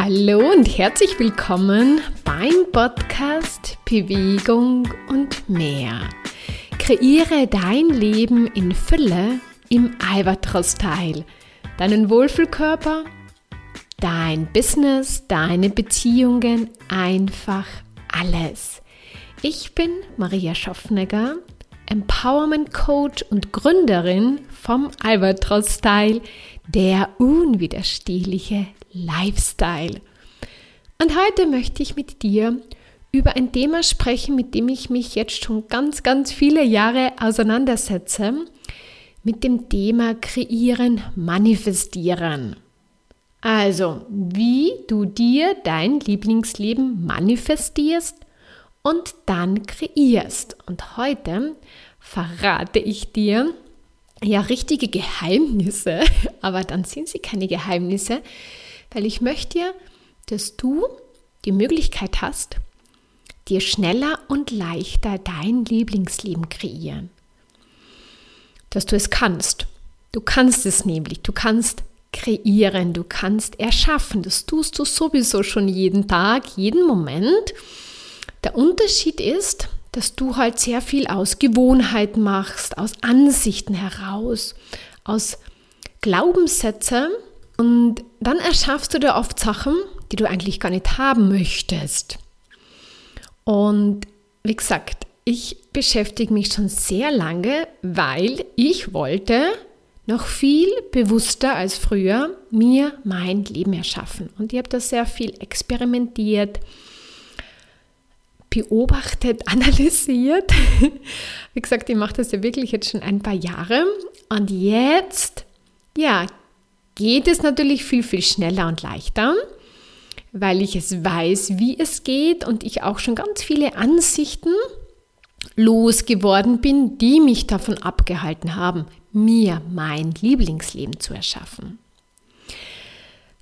Hallo und herzlich willkommen beim Podcast Bewegung und mehr. Kreiere dein Leben in Fülle im Albatros-Style. Deinen Wohlfühlkörper, dein Business, deine Beziehungen, einfach alles. Ich bin Maria Schaffnegger, Empowerment Coach und Gründerin vom Albatros Style, der unwiderstehliche Lifestyle. Und heute möchte ich mit dir über ein Thema sprechen, mit dem ich mich jetzt schon ganz, ganz viele Jahre auseinandersetze, mit dem Thema Kreieren, Manifestieren. Also, wie du dir dein Lieblingsleben manifestierst und dann kreierst. Und heute verrate ich dir ja richtige Geheimnisse, aber dann sind sie keine Geheimnisse, weil ich möchte dass du die Möglichkeit hast, dir schneller und leichter dein Lieblingsleben kreieren. Dass du es kannst. Du kannst es nämlich. Du kannst kreieren, du kannst erschaffen. Das tust du sowieso schon jeden Tag, jeden Moment. Der Unterschied ist, dass du halt sehr viel aus Gewohnheit machst, aus Ansichten heraus, aus Glaubenssätzen und dann erschaffst du dir oft Sachen, die du eigentlich gar nicht haben möchtest. Und wie gesagt, ich beschäftige mich schon sehr lange, weil ich wollte noch viel bewusster als früher mir mein Leben erschaffen. Und ich habe da sehr viel experimentiert, beobachtet, analysiert. Wie gesagt, ich mache das ja wirklich jetzt schon ein paar Jahre. Und jetzt, ja, geht es natürlich viel, viel schneller und leichter, weil ich es weiß, wie es geht und ich auch schon ganz viele Ansichten losgeworden bin, die mich davon abgehalten haben, mir mein Lieblingsleben zu erschaffen.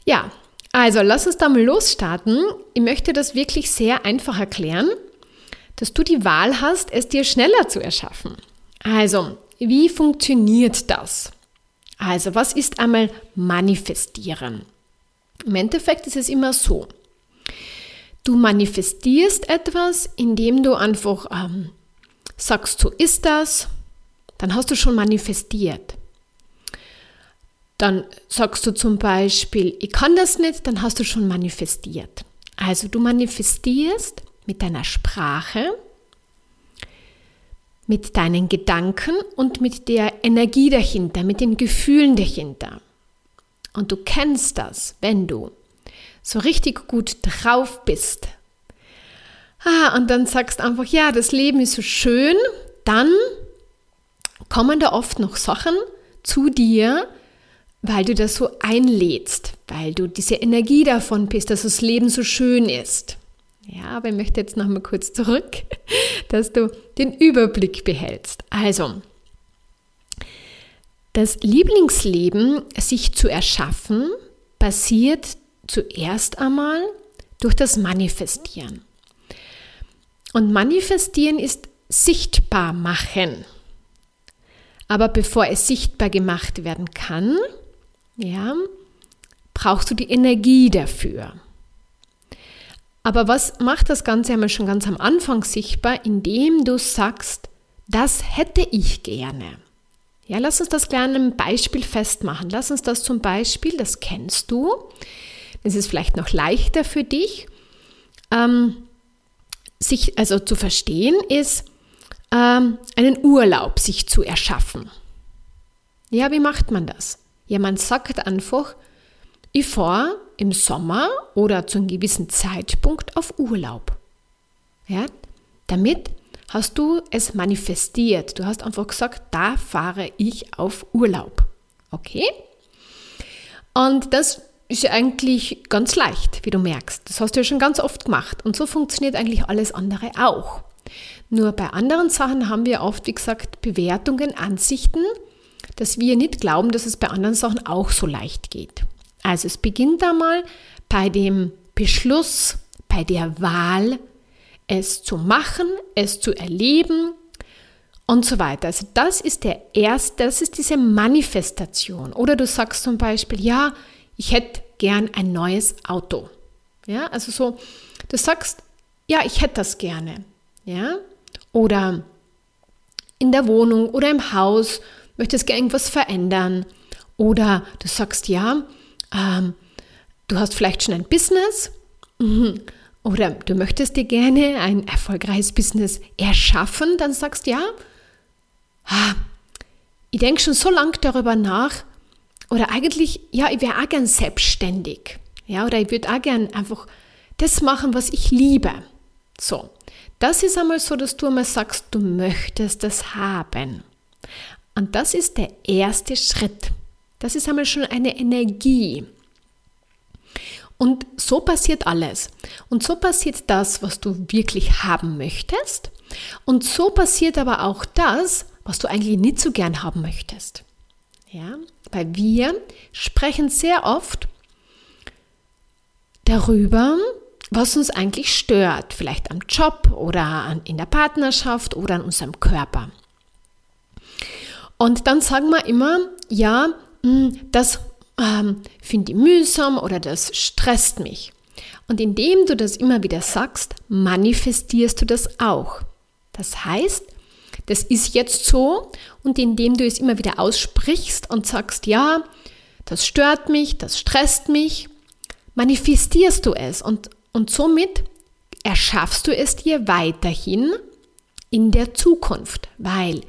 Ja, also lass uns da mal losstarten. Ich möchte das wirklich sehr einfach erklären, dass du die Wahl hast, es dir schneller zu erschaffen. Also, wie funktioniert das? Also, was ist einmal manifestieren? Im Endeffekt ist es immer so. Du manifestierst etwas, indem du einfach ähm, sagst, so ist das, dann hast du schon manifestiert. Dann sagst du zum Beispiel, ich kann das nicht, dann hast du schon manifestiert. Also du manifestierst mit deiner Sprache, mit deinen Gedanken und mit der Energie dahinter, mit den Gefühlen dahinter. Und du kennst das, wenn du so richtig gut drauf bist. Ah, und dann sagst einfach, ja, das Leben ist so schön, dann kommen da oft noch Sachen zu dir, weil du das so einlädst, weil du diese Energie davon bist, dass das Leben so schön ist. Ja, aber ich möchte jetzt noch mal kurz zurück, dass du den Überblick behältst. Also, das Lieblingsleben sich zu erschaffen, passiert zuerst einmal durch das Manifestieren. Und Manifestieren ist sichtbar machen. Aber bevor es sichtbar gemacht werden kann, ja, brauchst du die Energie dafür. Aber was macht das Ganze einmal schon ganz am Anfang sichtbar, indem du sagst, das hätte ich gerne. Ja, lass uns das gleich an einem Beispiel festmachen. Lass uns das zum Beispiel, das kennst du, das ist vielleicht noch leichter für dich, ähm, sich also zu verstehen, ist ähm, einen Urlaub sich zu erschaffen. Ja, wie macht man das? Ja, man sagt einfach, ich fahre im Sommer oder zu einem gewissen Zeitpunkt auf Urlaub. Ja, damit hast du es manifestiert. Du hast einfach gesagt, da fahre ich auf Urlaub. Okay? Und das ist ja eigentlich ganz leicht, wie du merkst. Das hast du ja schon ganz oft gemacht. Und so funktioniert eigentlich alles andere auch. Nur bei anderen Sachen haben wir oft, wie gesagt, Bewertungen, Ansichten, dass wir nicht glauben, dass es bei anderen Sachen auch so leicht geht. Also es beginnt einmal bei dem Beschluss, bei der Wahl, es zu machen, es zu erleben und so weiter. Also das ist der erste, das ist diese Manifestation. Oder du sagst zum Beispiel, ja, ich hätte gern ein neues Auto. Ja, also so, du sagst, ja, ich hätte das gerne. Ja, oder in der Wohnung oder im Haus möchtest gerne irgendwas verändern. Oder du sagst, ja, ähm, du hast vielleicht schon ein Business mhm. oder du möchtest dir gerne ein erfolgreiches Business erschaffen, dann sagst du, ja, ah, ich denke schon so lange darüber nach oder eigentlich, ja, ich wäre auch gern selbstständig. Ja, oder ich würde auch gern einfach das machen, was ich liebe. So, das ist einmal so, dass du einmal sagst, du möchtest es haben. Und das ist der erste Schritt. Das ist einmal schon eine Energie. Und so passiert alles. Und so passiert das, was du wirklich haben möchtest. Und so passiert aber auch das, was du eigentlich nicht so gern haben möchtest. Ja, weil wir sprechen sehr oft darüber, was uns eigentlich stört, vielleicht am Job oder in der Partnerschaft oder an unserem Körper. Und dann sagen wir immer, ja, das ähm, finde ich mühsam oder das stresst mich. Und indem du das immer wieder sagst, manifestierst du das auch. Das heißt, das ist jetzt so und indem du es immer wieder aussprichst und sagst, ja, das stört mich, das stresst mich, manifestierst du es und und somit erschaffst du es dir weiterhin in der Zukunft, weil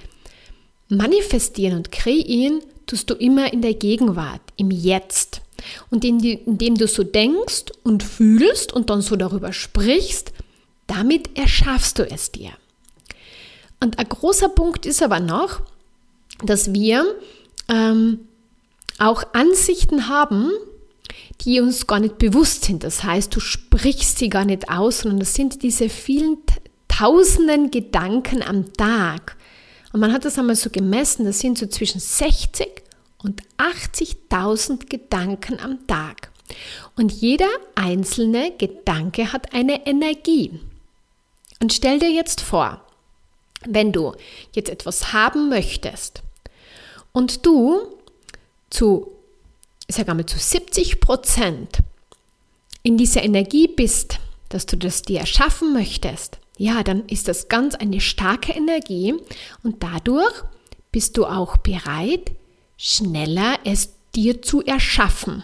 manifestieren und kreieren tust du immer in der Gegenwart, im Jetzt. Und indem du so denkst und fühlst und dann so darüber sprichst, damit erschaffst du es dir. Und ein großer Punkt ist aber noch, dass wir ähm, auch Ansichten haben, die uns gar nicht bewusst sind. Das heißt, du sprichst sie gar nicht aus, sondern das sind diese vielen tausenden Gedanken am Tag. Und man hat das einmal so gemessen, das sind so zwischen 60 und 80.000 Gedanken am Tag. Und jeder einzelne Gedanke hat eine Energie. Und stell dir jetzt vor, wenn du jetzt etwas haben möchtest und du zu ich sage einmal zu 70 Prozent in dieser Energie bist, dass du das dir erschaffen möchtest, ja, dann ist das ganz eine starke Energie und dadurch bist du auch bereit, schneller es dir zu erschaffen.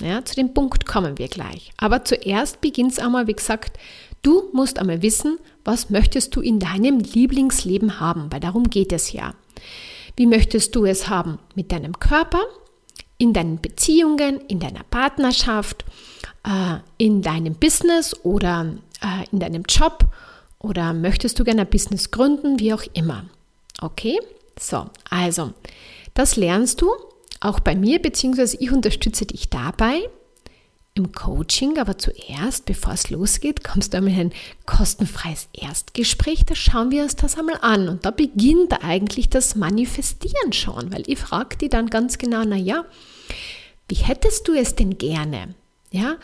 Ja, zu dem Punkt kommen wir gleich. Aber zuerst beginnt es einmal, wie gesagt, du musst einmal wissen, was möchtest du in deinem Lieblingsleben haben, weil darum geht es ja. Wie möchtest du es haben mit deinem Körper, in deinen Beziehungen, in deiner Partnerschaft, äh, in deinem Business oder äh, in deinem Job oder möchtest du gerne ein Business gründen, wie auch immer. Okay? So, also, das lernst du auch bei mir, beziehungsweise ich unterstütze dich dabei im Coaching, aber zuerst, bevor es losgeht, kommst du einmal in ein kostenfreies Erstgespräch. Da schauen wir uns das einmal an. Und da beginnt eigentlich das Manifestieren schon, weil ich frage die dann ganz genau, na ja, wie hättest du es denn gerne? Ja,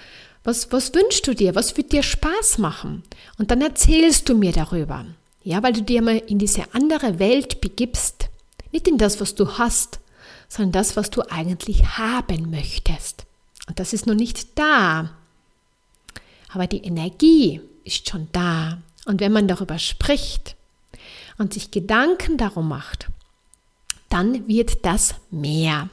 was, was wünschst du dir? Was wird dir Spaß machen? Und dann erzählst du mir darüber. Ja, weil du dir mal in diese andere Welt begibst. Nicht in das, was du hast, sondern das, was du eigentlich haben möchtest. Und das ist noch nicht da. Aber die Energie ist schon da. Und wenn man darüber spricht und sich Gedanken darum macht, dann wird das mehr.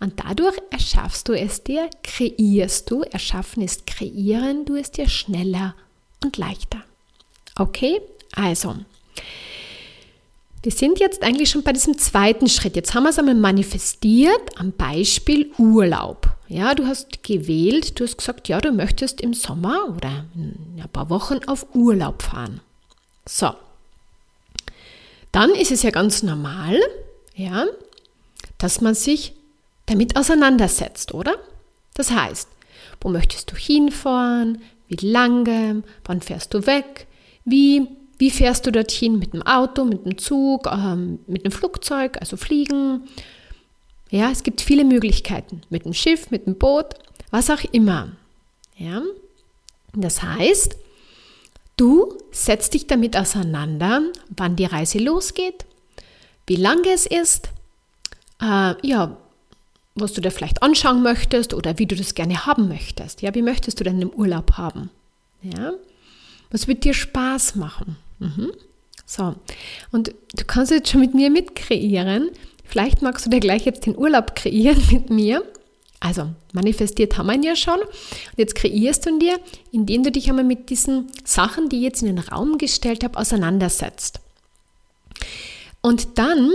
Und dadurch erschaffst du es dir, kreierst du, erschaffen ist kreieren, du es dir schneller und leichter. Okay, also, wir sind jetzt eigentlich schon bei diesem zweiten Schritt. Jetzt haben wir es einmal manifestiert am Beispiel Urlaub. Ja, du hast gewählt, du hast gesagt, ja, du möchtest im Sommer oder in ein paar Wochen auf Urlaub fahren. So. Dann ist es ja ganz normal, ja, dass man sich damit auseinandersetzt, oder? Das heißt, wo möchtest du hinfahren? Wie lange? Wann fährst du weg? Wie, wie fährst du dorthin? Mit dem Auto, mit dem Zug, ähm, mit dem Flugzeug, also fliegen? Ja, es gibt viele Möglichkeiten. Mit dem Schiff, mit dem Boot, was auch immer. Ja? Das heißt, du setzt dich damit auseinander, wann die Reise losgeht, wie lange es ist, äh, ja, was du dir vielleicht anschauen möchtest oder wie du das gerne haben möchtest. Ja, wie möchtest du denn im Urlaub haben? Ja, was wird dir Spaß machen? Mhm. So, und du kannst jetzt schon mit mir mitkreieren. Vielleicht magst du dir gleich jetzt den Urlaub kreieren mit mir. Also manifestiert haben wir ihn ja schon. Und jetzt kreierst du ihn dir, indem du dich einmal mit diesen Sachen, die ich jetzt in den Raum gestellt habe, auseinandersetzt. Und dann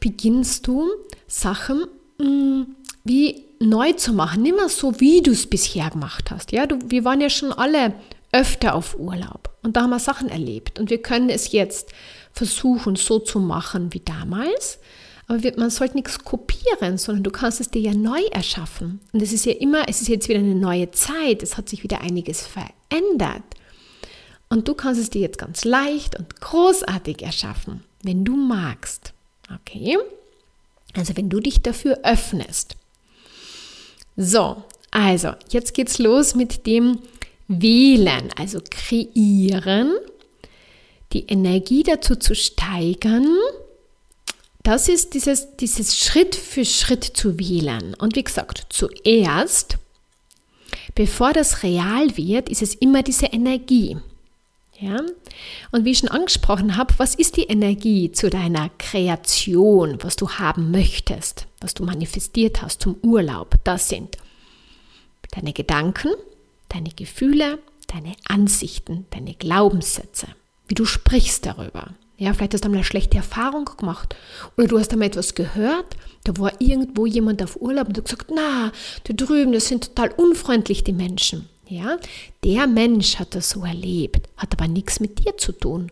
beginnst du Sachen mh, mm, wie neu zu machen, nicht mehr so, wie du es bisher gemacht hast. Ja, du, wir waren ja schon alle öfter auf Urlaub und da haben wir Sachen erlebt und wir können es jetzt versuchen, so zu machen wie damals. Aber man sollte nichts kopieren, sondern du kannst es dir ja neu erschaffen. Und es ist ja immer, es ist jetzt wieder eine neue Zeit, es hat sich wieder einiges verändert. Und du kannst es dir jetzt ganz leicht und großartig erschaffen, wenn du magst. Okay? Also wenn du dich dafür öffnest. So, also jetzt geht's los mit dem Wählen, also kreieren, die Energie dazu zu steigern. Das ist dieses, dieses Schritt für Schritt zu wählen. Und wie gesagt, zuerst, bevor das real wird, ist es immer diese Energie. Ja? Und wie ich schon angesprochen habe, was ist die Energie zu deiner Kreation, was du haben möchtest, was du manifestiert hast zum Urlaub? Das sind deine Gedanken, deine Gefühle, deine Ansichten, deine Glaubenssätze, wie du sprichst darüber. Ja, vielleicht hast du einmal eine schlechte Erfahrung gemacht oder du hast einmal etwas gehört, da war irgendwo jemand auf Urlaub und du gesagt, na, da drüben, das sind total unfreundlich die Menschen. Ja, der Mensch hat das so erlebt, hat aber nichts mit dir zu tun.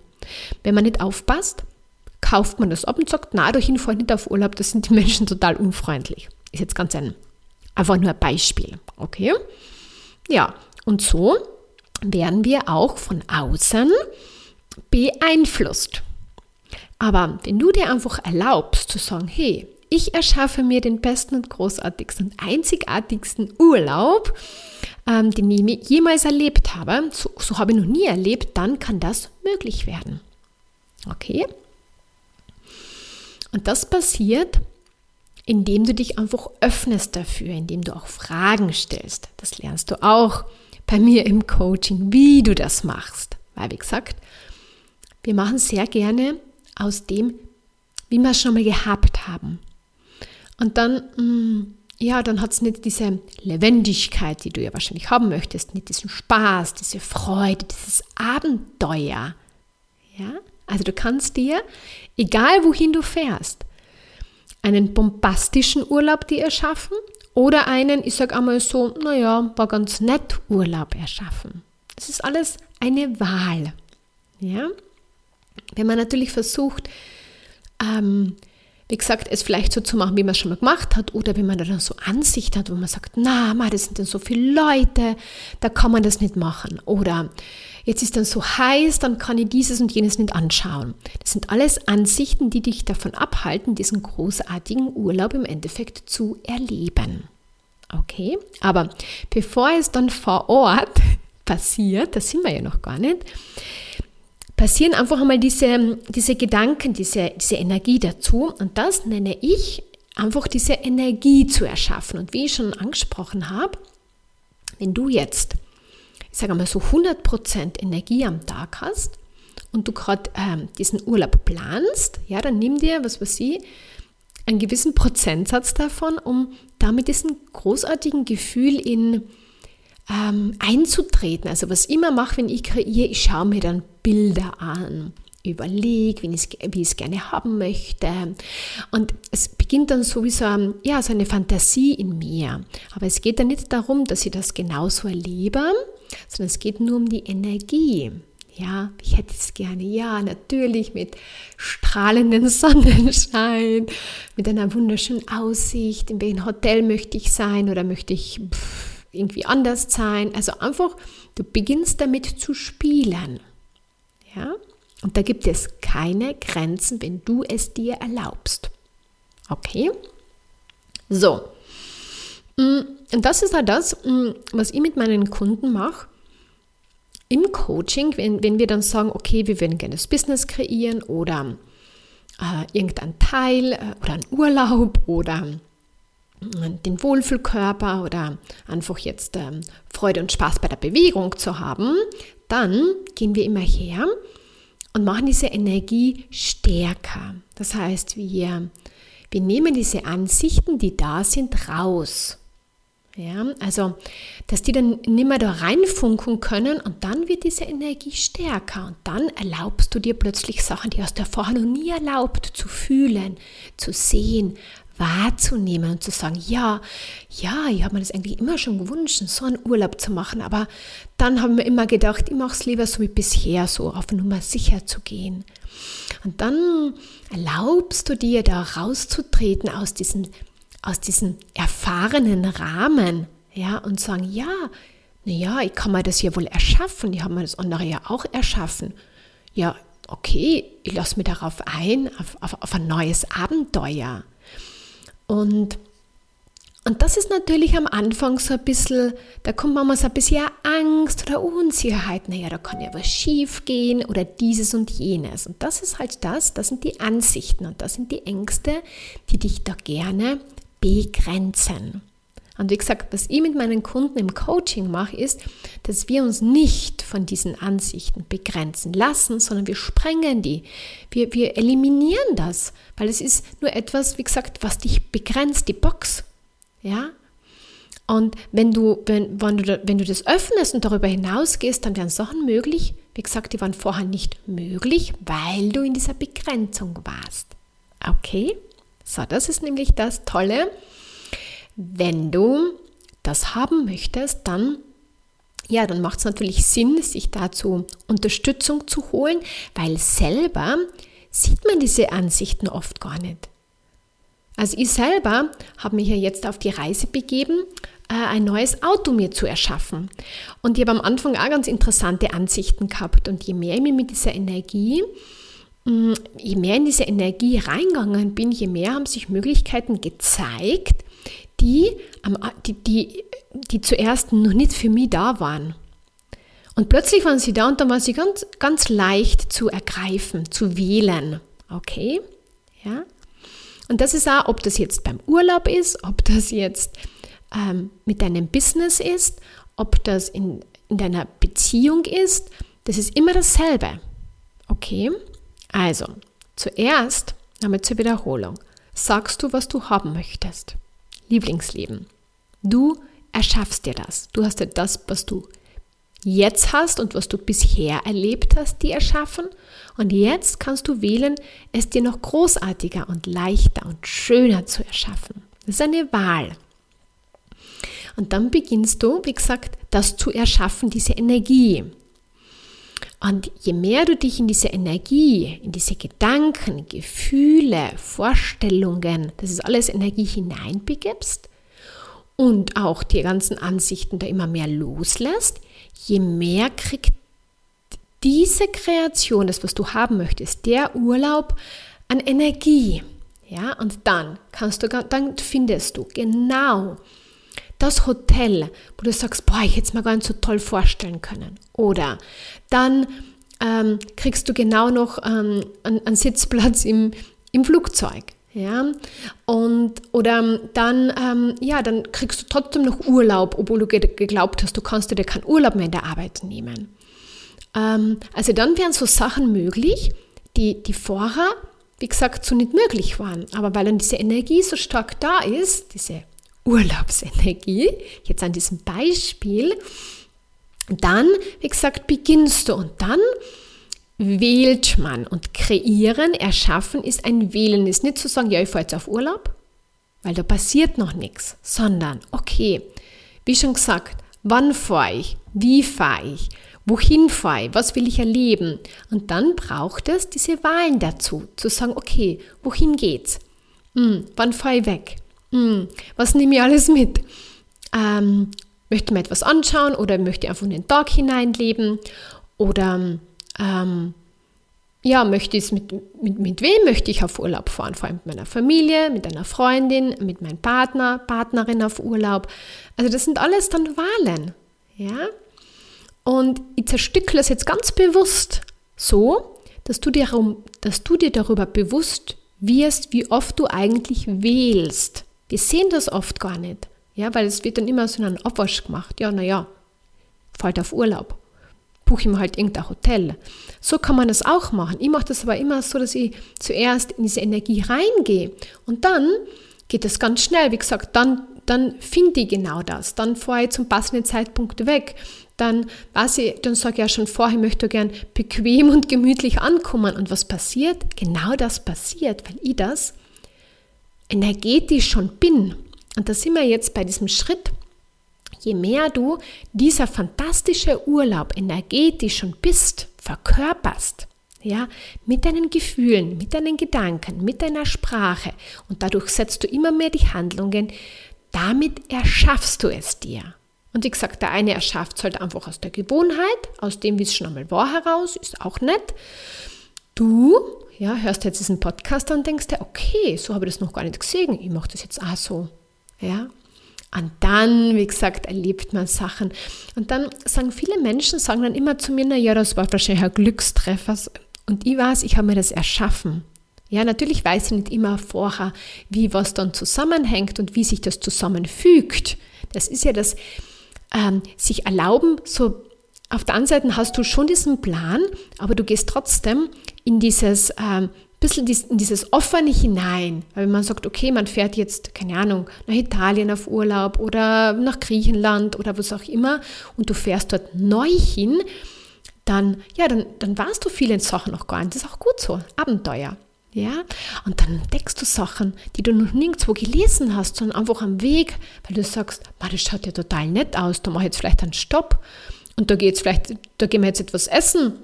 Wenn man nicht aufpasst, kauft man das ab und sagt, na, durch fahre nicht auf Urlaub, das sind die Menschen total unfreundlich. Ist jetzt ganz ein, einfach nur ein Beispiel, okay? Ja, und so werden wir auch von außen beeinflusst. Aber wenn du dir einfach erlaubst zu sagen, hey, ich erschaffe mir den besten und großartigsten und einzigartigsten Urlaub, ähm, den ich jemals erlebt habe, so, so habe ich noch nie erlebt, dann kann das möglich werden. Okay? Und das passiert, indem du dich einfach öffnest dafür, indem du auch Fragen stellst. Das lernst du auch bei mir im Coaching, wie du das machst. Weil, wie gesagt, wir machen sehr gerne aus dem, wie wir es schon mal gehabt haben. Und dann, mm, ja, dann hat es nicht diese Lebendigkeit, die du ja wahrscheinlich haben möchtest, nicht diesen Spaß, diese Freude, dieses Abenteuer. Ja, also du kannst dir, egal wohin du fährst, einen bombastischen Urlaub dir erschaffen oder einen, ich sage einmal so, naja, war ganz nett Urlaub erschaffen. Das ist alles eine Wahl. Ja? Wenn man natürlich versucht, ähm, wie gesagt, es vielleicht so zu machen, wie man es schon mal gemacht hat, oder wenn man da dann so Ansicht hat, wo man sagt, na, ma, das sind dann so viele Leute, da kann man das nicht machen. Oder jetzt ist dann so heiß, dann kann ich dieses und jenes nicht anschauen. Das sind alles Ansichten, die dich davon abhalten, diesen großartigen Urlaub im Endeffekt zu erleben. Okay, aber bevor es dann vor Ort passiert, das sind wir ja noch gar nicht, passieren einfach einmal diese, diese Gedanken, diese, diese Energie dazu. Und das nenne ich einfach diese Energie zu erschaffen. Und wie ich schon angesprochen habe, wenn du jetzt, ich sage mal so 100% Energie am Tag hast und du gerade ähm, diesen Urlaub planst, ja, dann nimm dir, was weiß ich, einen gewissen Prozentsatz davon, um damit diesen großartigen Gefühl in ähm, einzutreten. Also was ich immer mache, wenn ich kreiere, ich schaue mir dann Bilder an, überlege, wie ich es gerne haben möchte. Und es beginnt dann sowieso ja, so eine Fantasie in mir. Aber es geht dann nicht darum, dass ich das genauso erlebe, sondern es geht nur um die Energie. Ja, ich hätte es gerne, ja, natürlich mit strahlendem Sonnenschein, mit einer wunderschönen Aussicht. In welchem Hotel möchte ich sein oder möchte ich pff, irgendwie anders sein. Also einfach, du beginnst damit zu spielen. Ja? Und da gibt es keine Grenzen, wenn du es dir erlaubst. Okay? So. Mm, und das ist halt das, mm, was ich mit meinen Kunden mache. Im Coaching, wenn, wenn wir dann sagen, okay, wir würden gerne das Business kreieren oder äh, irgendein Teil äh, oder ein Urlaub oder den Wohlfühlkörper oder einfach jetzt ähm, Freude und Spaß bei der Bewegung zu haben, dann gehen wir immer her und machen diese Energie stärker. Das heißt, wir, wir nehmen diese Ansichten, die da sind, raus. Ja, also, dass die dann nicht mehr da reinfunken können und dann wird diese Energie stärker und dann erlaubst du dir plötzlich Sachen, die hast du vorher noch nie erlaubt, zu fühlen, zu sehen, wahrzunehmen und zu sagen, ja, ja, ich habe mir das eigentlich immer schon gewünscht, so einen Urlaub zu machen, aber dann haben wir immer gedacht, ich mache es lieber so wie bisher, so auf Nummer sicher zu gehen. Und dann erlaubst du dir da rauszutreten aus diesem, aus diesem erfahrenen Rahmen, ja, und sagen, ja, naja, ich kann mir das ja wohl erschaffen, ich habe mir das andere ja auch erschaffen. Ja, okay, ich lasse mich darauf ein, auf, auf, auf ein neues Abenteuer. Und, und das ist natürlich am Anfang so ein bisschen, da kommt manchmal so ein bisschen Angst oder Unsicherheit. Naja, da kann ja was schief gehen oder dieses und jenes. Und das ist halt das, das sind die Ansichten und das sind die Ängste, die dich da gerne begrenzen. Und wie gesagt, was ich mit meinen Kunden im Coaching mache, ist, dass wir uns nicht von diesen Ansichten begrenzen lassen, sondern wir sprengen die. Wir, wir eliminieren das, weil es ist nur etwas, wie gesagt, was dich begrenzt, die Box. Ja? Und wenn du, wenn, wenn, du, wenn du das öffnest und darüber hinausgehst, dann werden Sachen möglich, wie gesagt, die waren vorher nicht möglich, weil du in dieser Begrenzung warst. Okay? So, das ist nämlich das Tolle wenn du das haben möchtest, dann ja, dann macht es natürlich Sinn, sich dazu Unterstützung zu holen, weil selber sieht man diese Ansichten oft gar nicht. Also ich selber habe mich ja jetzt auf die Reise begeben, äh, ein neues Auto mir zu erschaffen. Und ich habe am Anfang auch ganz interessante Ansichten gehabt. Und je mehr ich mich mit dieser Energie, mm, je mehr in diese Energie reingegangen bin, je mehr haben sich Möglichkeiten gezeigt, die, die, die, die zuerst noch nicht für mich da waren. Und plötzlich waren sie da und dann war sie ganz, ganz leicht zu ergreifen, zu wählen. Okay? Ja? Und das ist auch, ob das jetzt beim Urlaub ist, ob das jetzt ähm, mit deinem Business ist, ob das in, in deiner Beziehung ist, das ist immer dasselbe. Okay? Also, zuerst, damit zur Wiederholung, sagst du, was du haben möchtest. Lieblingsleben. Du erschaffst dir das. Du hast dir das, was du jetzt hast und was du bisher erlebt hast, die erschaffen. Und jetzt kannst du wählen, es dir noch großartiger und leichter und schöner zu erschaffen. Das ist eine Wahl. Und dann beginnst du, wie gesagt, das zu erschaffen, diese Energie. Und je mehr du dich in diese Energie, in diese Gedanken, Gefühle, Vorstellungen, das ist alles Energie hineinbegibst und auch die ganzen Ansichten da immer mehr loslässt, je mehr kriegt diese Kreation, das was du haben möchtest, der Urlaub an Energie. Ja, und dann kannst du, dann findest du genau das Hotel, wo du sagst, boah, ich hätte es mir gar nicht so toll vorstellen können. Oder dann ähm, kriegst du genau noch ähm, einen, einen, Sitzplatz im, im Flugzeug. Ja, und oder dann, ähm, ja, dann kriegst du trotzdem noch Urlaub, obwohl du geglaubt hast, du kannst dir keinen Urlaub mehr in der Arbeit nehmen. Ähm, also dann wären so Sachen möglich, die, die vorher, wie gesagt, so nicht möglich waren. Aber weil dann diese Energie so stark da ist, diese Urlaubsenergie, jetzt an diesem Beispiel, dann, wie gesagt, beginnst du und dann wählt man und kreieren, erschaffen ist ein Wählen, ist nicht zu sagen, ja, ich fahre jetzt auf Urlaub, weil da passiert noch nichts, sondern, okay, wie schon gesagt, wann fahre ich, wie fahre ich, wohin fahre ich, was will ich erleben? Und dann braucht es diese Wahlen dazu, zu sagen, okay, wohin geht's, hm, wann fahre ich weg, hm, was nehme ich alles mit? Ähm, möchte mir etwas anschauen oder möchte einfach in den Tag hineinleben oder ähm, ja, möchte ich mit, mit, mit wem möchte ich auf Urlaub fahren? Vor allem mit meiner Familie, mit einer Freundin, mit meinem Partner, Partnerin auf Urlaub. Also das sind alles dann Wahlen. Ja? Und ich zerstückle das jetzt ganz bewusst so, dass du, dir, dass du dir darüber bewusst wirst, wie oft du eigentlich wählst Wir sehen das oft gar nicht, ja, weil es wird dann immer so in einen Abwasch gemacht. Ja, naja, fällt auf Urlaub. Buche ich mir halt irgendein Hotel. So kann man das auch machen. Ich mache das aber immer so, dass ich zuerst in diese Energie reingehe und dann geht es ganz schnell. Wie gesagt, dann, dann finde ich genau das. Dann fahre ich zum passenden Zeitpunkt weg. Dann dann sage ich ja schon vorher, ich möchte gern bequem und gemütlich ankommen. Und was passiert? Genau das passiert, weil ich das energetisch schon bin. Und da sind wir jetzt bei diesem Schritt. Je mehr du dieser fantastische Urlaub energetisch schon bist, verkörperst, ja, mit deinen Gefühlen, mit deinen Gedanken, mit deiner Sprache und dadurch setzt du immer mehr die Handlungen, damit erschaffst du es dir. Und wie gesagt, der eine erschafft es halt einfach aus der Gewohnheit, aus dem, wie es schon einmal war, heraus, ist auch nett. Du, ja, hörst jetzt diesen Podcast und denkst dir, okay, so habe ich das noch gar nicht gesehen, ich mache das jetzt auch so. Ja, und dann, wie gesagt, erlebt man Sachen. Und dann sagen viele Menschen, sagen dann immer zu mir, na ja, das war wahrscheinlich ein Glückstreffer. Und ich weiß, ich habe mir das erschaffen. Ja, natürlich weiß ich nicht immer vorher, wie was dann zusammenhängt und wie sich das zusammenfügt. Das ist ja das ähm, sich erlauben, so auf der einen Seite hast du schon diesen Plan, aber du gehst trotzdem in dieses ähm, bisschen in dieses Offene hinein. Weil wenn man sagt, okay, man fährt jetzt, keine Ahnung, nach Italien auf Urlaub oder nach Griechenland oder was auch immer und du fährst dort neu hin, dann, ja, dann, dann weißt du viele Sachen noch gar nicht. Das ist auch gut so. Abenteuer. Ja, und dann entdeckst du Sachen, die du noch nirgendwo gelesen hast, sondern einfach am Weg, weil du sagst, das schaut ja total nett aus, da mache ich jetzt vielleicht einen Stopp und da geht vielleicht, da gehen wir jetzt etwas essen,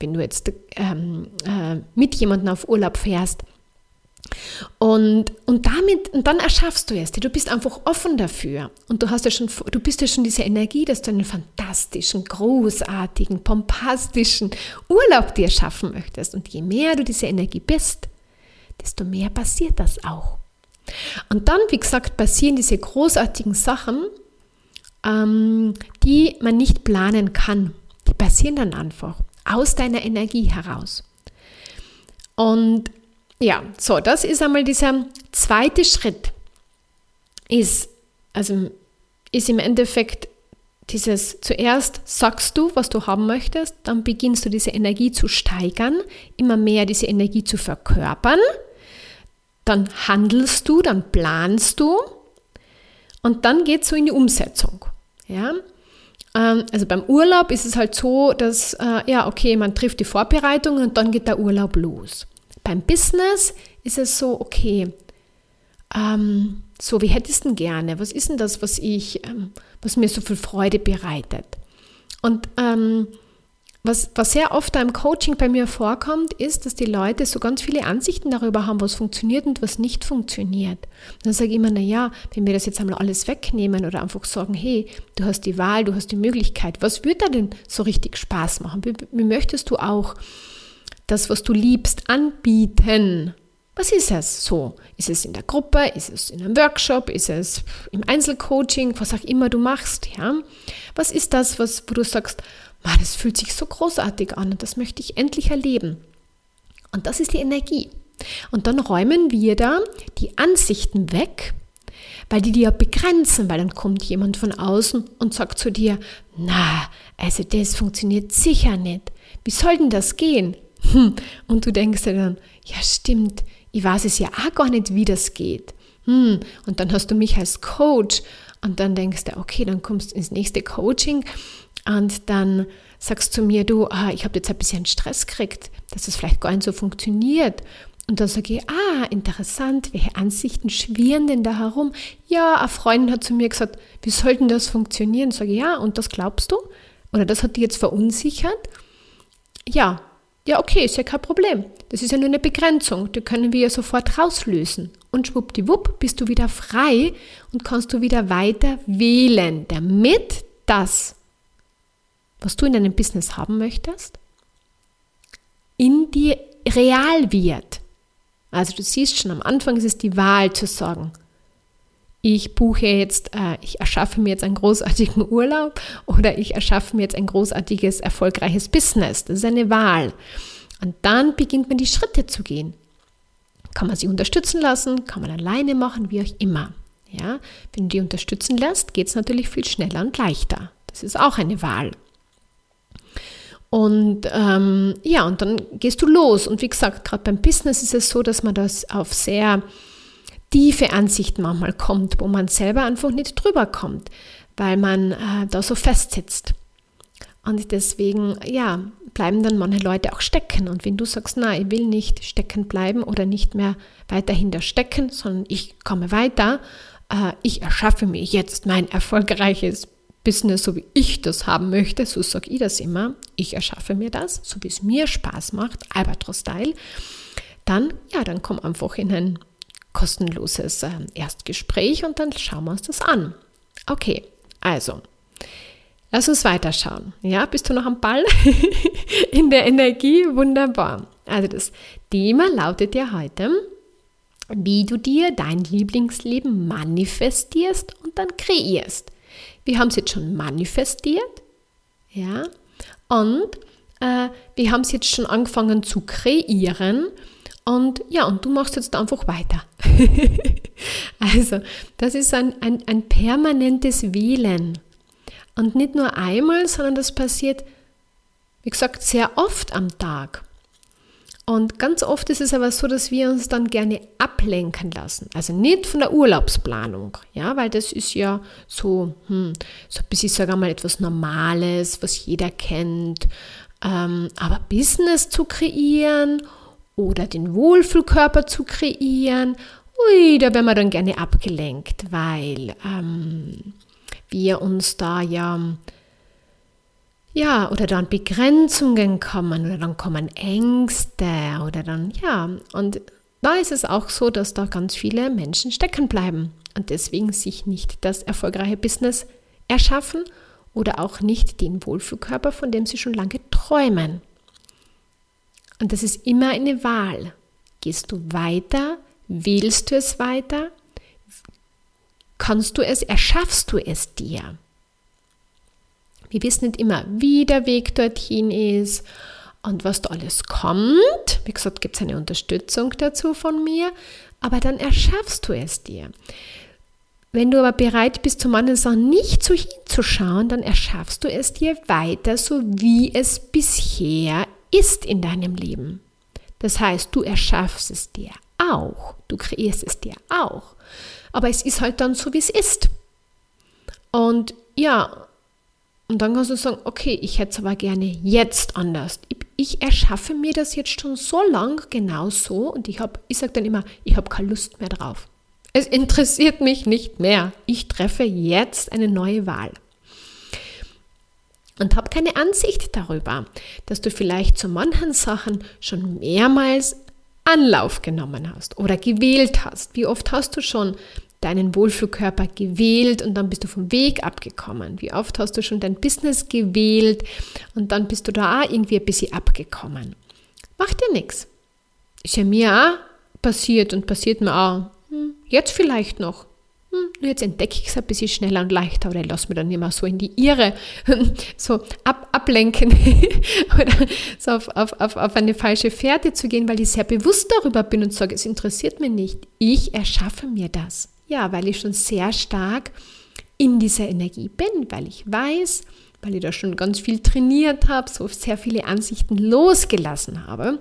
wenn du jetzt ähm, äh, mit jemandem auf Urlaub fährst. Und, und damit, und dann erschaffst du es. Du bist einfach offen dafür. Und du hast ja schon, du bist ja schon diese Energie, dass du einen fantastischen, großartigen, pompastischen Urlaub dir schaffen möchtest. Und je mehr du diese Energie bist, desto mehr passiert das auch. Und dann, wie gesagt, passieren diese großartigen Sachen, ähm, die man nicht planen kann. Die passieren dann einfach aus deiner Energie heraus. Und ja, so, das ist einmal dieser zweite Schritt. Ist, also, ist im Endeffekt dieses zuerst sagst du, was du haben möchtest, dann beginnst du diese Energie zu steigern, immer mehr diese Energie zu verkörpern, dann handelst du, dann planst du und dann geht es so in die Umsetzung. Ja? Ähm, also beim Urlaub ist es halt so, dass, äh, ja, okay, man trifft die Vorbereitung und dann geht der Urlaub los. Beim Business ist es so, okay, ähm, so, wie hättest du denn gerne? Was ist denn das, was ich, ähm, was mir so viel Freude bereitet? Und ähm, was, was sehr oft im Coaching bei mir vorkommt, ist, dass die Leute so ganz viele Ansichten darüber haben, was funktioniert und was nicht funktioniert. Und dann sage ich immer, na ja, wenn wir das jetzt einmal alles wegnehmen oder einfach sagen, hey, du hast die Wahl, du hast die Möglichkeit, was wird da denn so richtig Spaß machen? Wie, wie möchtest du auch das, was du liebst, anbieten? Was ist es so? Ist es in der Gruppe? Ist es in einem Workshop? Ist es im Einzelcoaching? Was auch immer du machst? Ja? Was ist das, was, wo du sagst, wow, das fühlt sich so großartig an und das möchte ich endlich erleben. Und das ist die Energie. Und dann räumen wir da die Ansichten weg, weil die dir ja begrenzen, weil dann kommt jemand von außen und sagt zu dir, na, also das funktioniert sicher nicht. Wie soll denn das gehen? Hm. Und du denkst dir dann, ja stimmt, ich weiß es ja auch gar nicht, wie das geht. Hm. Und dann hast du mich als Coach und dann denkst du, okay, dann kommst du ins nächste Coaching und dann sagst du mir, du, ah, ich habe jetzt ein bisschen Stress gekriegt, dass es vielleicht gar nicht so funktioniert. Und dann sage ich, ah, interessant, welche Ansichten schwirren denn da herum? Ja, eine Freundin hat zu mir gesagt, wie soll denn das funktionieren? Sage ich, ja, und das glaubst du? Oder das hat dich jetzt verunsichert? Ja, ja, okay, ist ja kein Problem. Das ist ja nur eine Begrenzung, die können wir ja sofort rauslösen. Und schwuppdiwupp bist du wieder frei und kannst du wieder weiter wählen, damit das was du in deinem Business haben möchtest, in dir real wird. Also du siehst schon, am Anfang ist es die Wahl zu sagen, ich buche jetzt, äh, ich erschaffe mir jetzt einen großartigen Urlaub oder ich erschaffe mir jetzt ein großartiges, erfolgreiches Business. Das ist eine Wahl. Und dann beginnt man die Schritte zu gehen. Kann man sich unterstützen lassen, kann man alleine machen, wie auch immer. Ja, wenn du die unterstützen lässt, geht es natürlich viel schneller und leichter. Das ist auch eine Wahl. Und ähm, ja, und dann gehst du los. Und wie gesagt, gerade beim Business ist es so, dass man das auf sehr tiefe Ansichten manchmal kommt, wo man selber einfach nicht drüber kommt, weil man äh, da so festsitzt. Und deswegen, ja, bleiben dann manche Leute auch stecken. Und wenn du sagst, na, ich will nicht stecken bleiben oder nicht mehr weiterhin da stecken, sondern ich komme weiter, äh, ich erschaffe mir jetzt mein erfolgreiches Business, so wie ich das haben möchte, so sage ich das immer, ich erschaffe mir das, so wie es mir Spaß macht, Albatros-Style, dann, ja, dann komm einfach in ein kostenloses äh, Erstgespräch und dann schauen wir uns das an. Okay, also, lass uns weiterschauen. Ja, bist du noch am Ball? in der Energie? Wunderbar. Also das Thema lautet ja heute, wie du dir dein Lieblingsleben manifestierst und dann kreierst. Wir haben es jetzt schon manifestiert, ja, und äh, wir haben es jetzt schon angefangen zu kreieren. Und ja, und du machst jetzt einfach weiter. also, das ist ein, ein, ein permanentes Wählen. Und nicht nur einmal, sondern das passiert, wie gesagt, sehr oft am Tag. Und ganz oft ist es aber so, dass wir uns dann gerne ablenken lassen. Also nicht von der Urlaubsplanung, ja, weil das ist ja so, hm, so bisschen, ich sage mal, etwas Normales, was jeder kennt. Ähm, aber Business zu kreieren oder den Wohlfühlkörper zu kreieren, ui, da werden wir dann gerne abgelenkt, weil ähm, wir uns da ja ja, oder dann Begrenzungen kommen oder dann kommen Ängste oder dann, ja, und da ist es auch so, dass da ganz viele Menschen stecken bleiben und deswegen sich nicht das erfolgreiche Business erschaffen oder auch nicht den Wohlfühlkörper, von dem sie schon lange träumen. Und das ist immer eine Wahl. Gehst du weiter? Wählst du es weiter? Kannst du es? Erschaffst du es dir? Wir wissen nicht immer, wie der Weg dorthin ist und was da alles kommt. Wie gesagt, gibt es eine Unterstützung dazu von mir, aber dann erschaffst du es dir. Wenn du aber bereit bist, zu manchen Sachen nicht so hinzuschauen, dann erschaffst du es dir weiter, so wie es bisher ist in deinem Leben. Das heißt, du erschaffst es dir auch, du kreierst es dir auch. Aber es ist halt dann so, wie es ist. Und ja, und dann kannst du sagen, okay, ich hätte es aber gerne jetzt anders. Ich, erschaffe mir das jetzt schon so lang genau so und ich habe, ich sage dann immer, ich habe keine Lust mehr drauf. Es interessiert mich nicht mehr. Ich treffe jetzt eine neue Wahl. Und habe keine Ansicht darüber, dass du vielleicht zu manchen Sachen schon mehrmals Anlauf genommen hast oder gewählt hast. Wie oft hast du schon deinen Wohlfühlkörper gewählt und dann bist du vom Weg abgekommen? Wie oft hast du schon dein Business gewählt und dann bist du da auch irgendwie ein bisschen abgekommen? Macht dir nichts. Ist ja mir auch passiert und passiert mir auch. Hm, jetzt vielleicht noch. Hm, jetzt entdecke ich es ein bisschen schneller und leichter oder lass mir dann immer so in die Irre so ab, ablenken oder so auf, auf, auf, auf eine falsche Fährte zu gehen, weil ich sehr bewusst darüber bin und sage, es interessiert mich nicht. Ich erschaffe mir das. Ja, weil ich schon sehr stark in dieser Energie bin, weil ich weiß, weil ich da schon ganz viel trainiert habe, so sehr viele Ansichten losgelassen habe,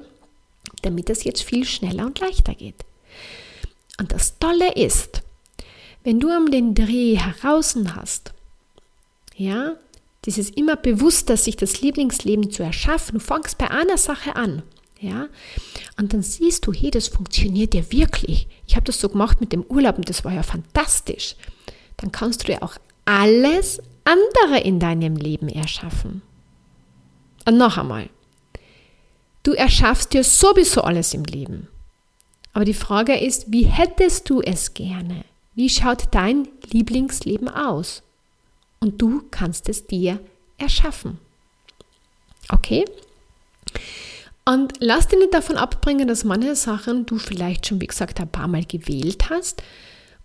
damit es jetzt viel schneller und leichter geht. Und das Tolle ist, wenn du am den Dreh heraus hast, ja, dieses immer bewusster, sich das Lieblingsleben zu erschaffen, du fängst bei einer Sache an ja, und dann siehst du, hey, das funktioniert ja wirklich. Ich habe das so gemacht mit dem Urlaub und das war ja fantastisch. Dann kannst du dir auch alles andere in deinem Leben erschaffen. Und noch einmal, du erschaffst dir sowieso alles im Leben. Aber die Frage ist, wie hättest du es gerne? Wie schaut dein Lieblingsleben aus? Und du kannst es dir erschaffen. Okay? Und lass dich nicht davon abbringen, dass manche Sachen du vielleicht schon, wie gesagt, ein paar Mal gewählt hast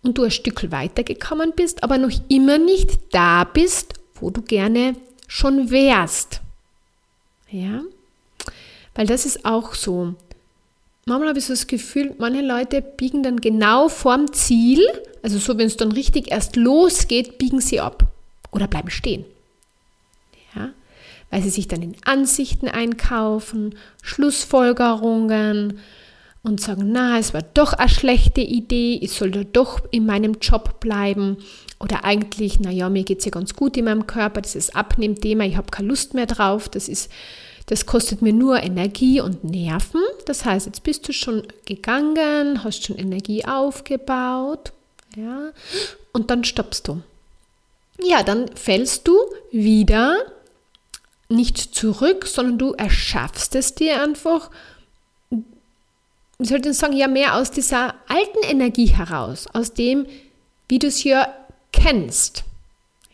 und du ein Stück weitergekommen bist, aber noch immer nicht da bist, wo du gerne schon wärst. Ja? Weil das ist auch so. Manchmal habe ich so das Gefühl, manche Leute biegen dann genau vorm Ziel also so wenn es dann richtig erst losgeht, biegen sie ab oder bleiben stehen. Weil sie sich dann in Ansichten einkaufen, Schlussfolgerungen und sagen, na, es war doch eine schlechte Idee, ich sollte doch in meinem Job bleiben oder eigentlich, naja, mir geht es ja ganz gut in meinem Körper, dieses Abnehmthema, ich habe keine Lust mehr drauf, das ist das kostet mir nur Energie und Nerven. Das heißt, jetzt bist du schon gegangen, hast schon Energie aufgebaut, ja, und dann stoppst du. Ja, dann fällst du wieder nicht zurück, sondern du erschaffst es dir einfach, wie soll ich denn sagen, ja mehr aus dieser alten Energie heraus, aus dem, wie du es ja kennst.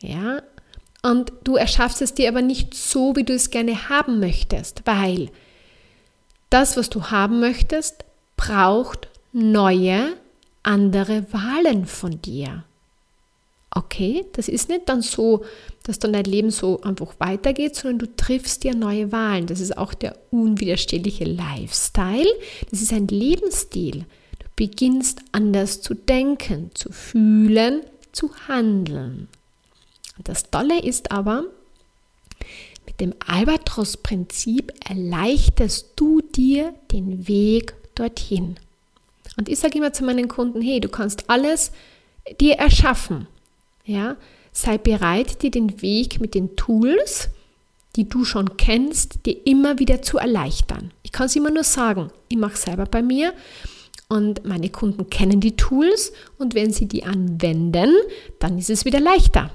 Ja, und du erschaffst es dir aber nicht so, wie du es gerne haben möchtest, weil das, was du haben möchtest, braucht neue, andere Wahlen von dir. Okay, das ist nicht dann so, dass dann dein Leben so einfach weitergeht, sondern du triffst dir neue Wahlen. Das ist auch der unwiderstehliche Lifestyle. Das ist ein Lebensstil. Du beginnst anders zu denken, zu fühlen, zu handeln. Das Tolle ist aber, mit dem Albatros-Prinzip erleichterst du dir den Weg dorthin. Und ich sage immer zu meinen Kunden, hey, du kannst alles dir erschaffen. Ja, sei bereit, dir den Weg mit den Tools, die du schon kennst, dir immer wieder zu erleichtern. Ich kann es immer nur sagen, ich mache selber bei mir und meine Kunden kennen die Tools und wenn sie die anwenden, dann ist es wieder leichter.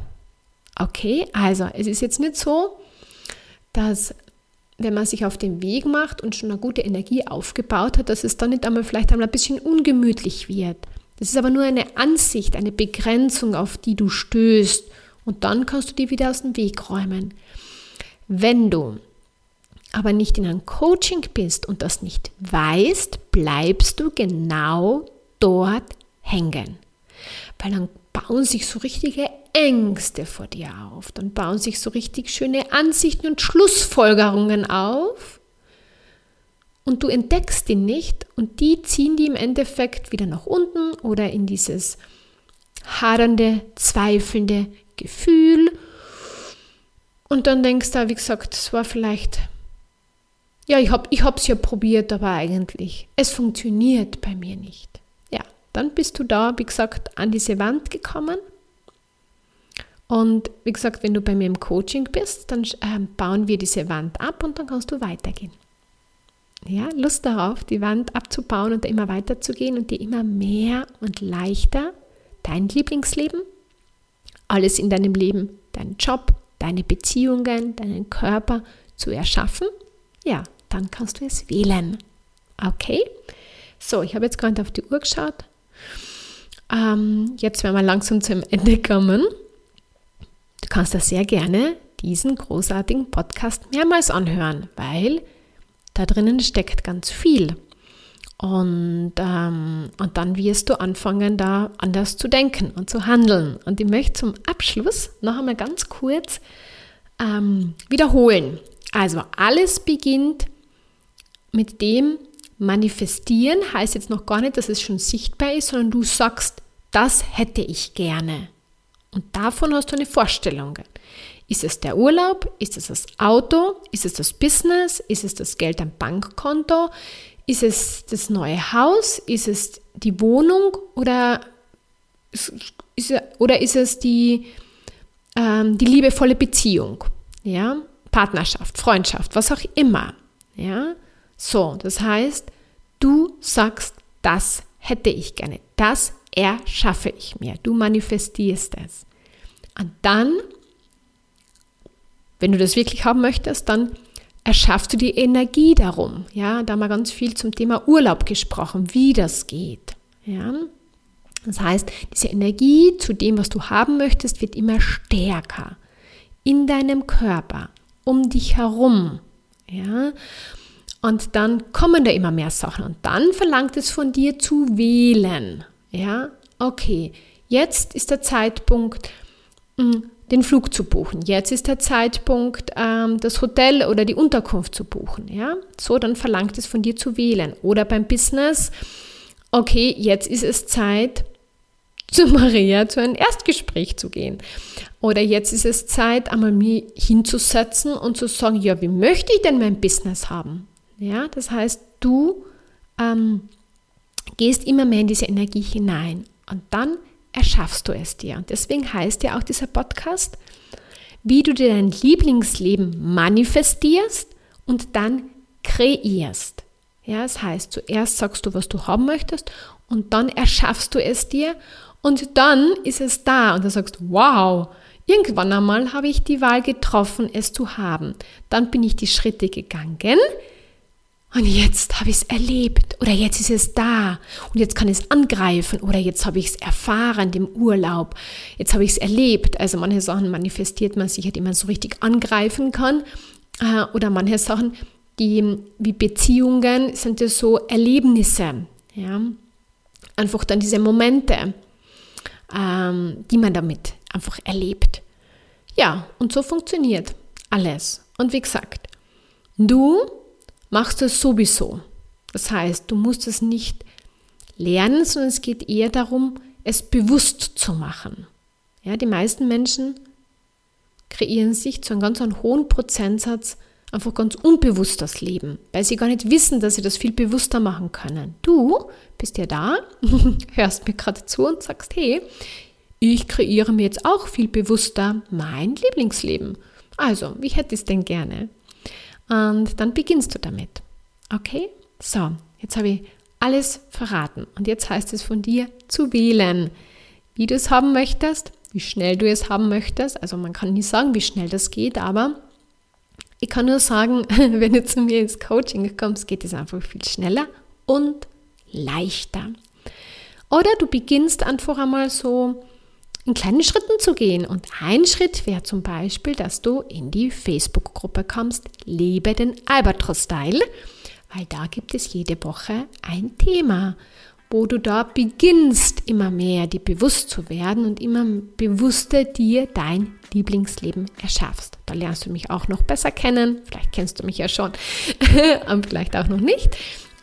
Okay, also es ist jetzt nicht so, dass wenn man sich auf den Weg macht und schon eine gute Energie aufgebaut hat, dass es dann nicht einmal vielleicht einmal ein bisschen ungemütlich wird. Das ist aber nur eine Ansicht, eine Begrenzung, auf die du stößt und dann kannst du die wieder aus dem Weg räumen. Wenn du aber nicht in einem Coaching bist und das nicht weißt, bleibst du genau dort hängen. Weil dann bauen sich so richtige Ängste vor dir auf. Dann bauen sich so richtig schöne Ansichten und Schlussfolgerungen auf. Und du entdeckst die nicht und die ziehen die im Endeffekt wieder nach unten oder in dieses hadernde, zweifelnde Gefühl. Und dann denkst du, wie gesagt, es war vielleicht, ja, ich habe es ja probiert, aber eigentlich, es funktioniert bei mir nicht. Ja, dann bist du da, wie gesagt, an diese Wand gekommen und wie gesagt, wenn du bei mir im Coaching bist, dann äh, bauen wir diese Wand ab und dann kannst du weitergehen. Ja, Lust darauf, die Wand abzubauen und immer weiterzugehen und dir immer mehr und leichter dein Lieblingsleben, alles in deinem Leben, deinen Job, deine Beziehungen, deinen Körper zu erschaffen, ja, dann kannst du es wählen. Okay? So, ich habe jetzt gerade auf die Uhr geschaut. Ähm, jetzt werden wir langsam zum Ende kommen. Du kannst da sehr gerne diesen großartigen Podcast mehrmals anhören, weil da drinnen steckt ganz viel. Und, ähm, und dann wirst du anfangen, da anders zu denken und zu handeln. Und ich möchte zum Abschluss noch einmal ganz kurz ähm, wiederholen. Also alles beginnt mit dem Manifestieren, heißt jetzt noch gar nicht, dass es schon sichtbar ist, sondern du sagst, das hätte ich gerne. Und davon hast du eine Vorstellung. Ist es der Urlaub? Ist es das Auto? Ist es das Business? Ist es das Geld am Bankkonto? Ist es das neue Haus? Ist es die Wohnung? Oder ist, oder ist es die, ähm, die liebevolle Beziehung? Ja? Partnerschaft, Freundschaft, was auch immer. Ja? So, das heißt, du sagst, das hätte ich gerne. Das erschaffe ich mir. Du manifestierst es. Und dann, wenn du das wirklich haben möchtest, dann erschaffst du die Energie darum. Ja, da haben wir ganz viel zum Thema Urlaub gesprochen, wie das geht. Ja, das heißt, diese Energie zu dem, was du haben möchtest, wird immer stärker in deinem Körper, um dich herum. Ja, und dann kommen da immer mehr Sachen und dann verlangt es von dir zu wählen. Ja, okay, jetzt ist der Zeitpunkt, mm, den Flug zu buchen. Jetzt ist der Zeitpunkt, ähm, das Hotel oder die Unterkunft zu buchen. Ja, so dann verlangt es von dir zu wählen. Oder beim Business, okay, jetzt ist es Zeit, zu Maria zu einem Erstgespräch zu gehen. Oder jetzt ist es Zeit, einmal mich hinzusetzen und zu sagen, ja, wie möchte ich denn mein Business haben? Ja, das heißt, du ähm, gehst immer mehr in diese Energie hinein und dann erschaffst du es dir. Und deswegen heißt ja auch dieser Podcast, wie du dir dein Lieblingsleben manifestierst und dann kreierst. Ja, das heißt, zuerst sagst du, was du haben möchtest und dann erschaffst du es dir und dann ist es da und du sagst, wow, irgendwann einmal habe ich die Wahl getroffen, es zu haben. Dann bin ich die Schritte gegangen und jetzt habe ich es erlebt oder jetzt ist es da und jetzt kann ich es angreifen oder jetzt habe ich es erfahren im Urlaub. Jetzt habe ich es erlebt. Also manche Sachen manifestiert man sich halt immer so richtig angreifen kann äh, oder manche Sachen, die wie Beziehungen sind ja so Erlebnisse. Ja? Einfach dann diese Momente ähm, die man damit einfach erlebt. Ja, und so funktioniert alles. Und wie gesagt, du machst es sowieso. Das heißt, du musst es nicht lernen, sondern es geht eher darum, es bewusst zu machen. Ja, die meisten Menschen kreieren sich zu einem ganz hohen Prozentsatz einfach ganz unbewusst das Leben, weil sie gar nicht wissen, dass sie das viel bewusster machen können. Du bist ja da, hörst mir gerade zu und sagst, hey, ich kreiere mir jetzt auch viel bewusster mein Lieblingsleben. Also, wie hätte ich es denn gerne? Und dann beginnst du damit. Okay? So, jetzt habe ich alles verraten. Und jetzt heißt es von dir zu wählen, wie du es haben möchtest, wie schnell du es haben möchtest. Also man kann nicht sagen, wie schnell das geht, aber ich kann nur sagen, wenn du zu mir ins Coaching kommst, geht es einfach viel schneller und leichter. Oder du beginnst einfach einmal so in kleinen Schritten zu gehen. Und ein Schritt wäre zum Beispiel, dass du in die Facebook-Gruppe kommst, Lebe den Albatros-Style, weil da gibt es jede Woche ein Thema, wo du da beginnst, immer mehr dir bewusst zu werden und immer bewusster dir dein Lieblingsleben erschaffst. Da lernst du mich auch noch besser kennen. Vielleicht kennst du mich ja schon, und vielleicht auch noch nicht.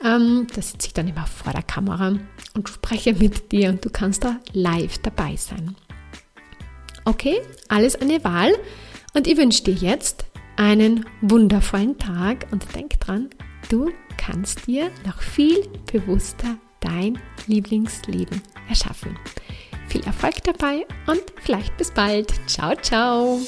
Ähm, da sitze ich dann immer vor der Kamera und spreche mit dir und du kannst da live dabei sein. Okay, alles eine Wahl und ich wünsche dir jetzt einen wundervollen Tag und denk dran, du kannst dir noch viel bewusster dein Lieblingsleben erschaffen. Viel Erfolg dabei und vielleicht bis bald. Ciao, ciao.